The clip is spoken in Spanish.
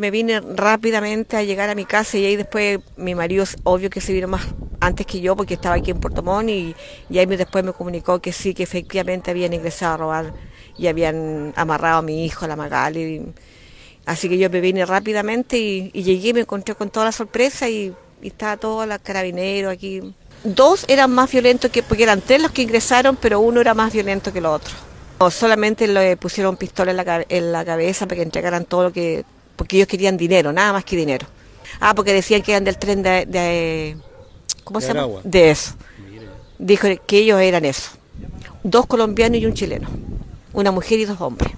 Me vine rápidamente a llegar a mi casa y ahí después mi marido, obvio que se vino más antes que yo porque estaba aquí en Puerto Montt y, y ahí después me comunicó que sí, que efectivamente habían ingresado a robar y habían amarrado a mi hijo, a la Magali. Así que yo me vine rápidamente y, y llegué me encontré con toda la sorpresa y, y estaba todo el carabinero aquí. Dos eran más violentos que, porque eran tres los que ingresaron, pero uno era más violento que el otro. No, solamente le pusieron pistola en la, en la cabeza para que entregaran todo lo que porque ellos querían dinero, nada más que dinero. Ah, porque decían que eran del tren de... de ¿Cómo De se llama? De eso. Dijo que ellos eran eso. Dos colombianos y un chileno. Una mujer y dos hombres.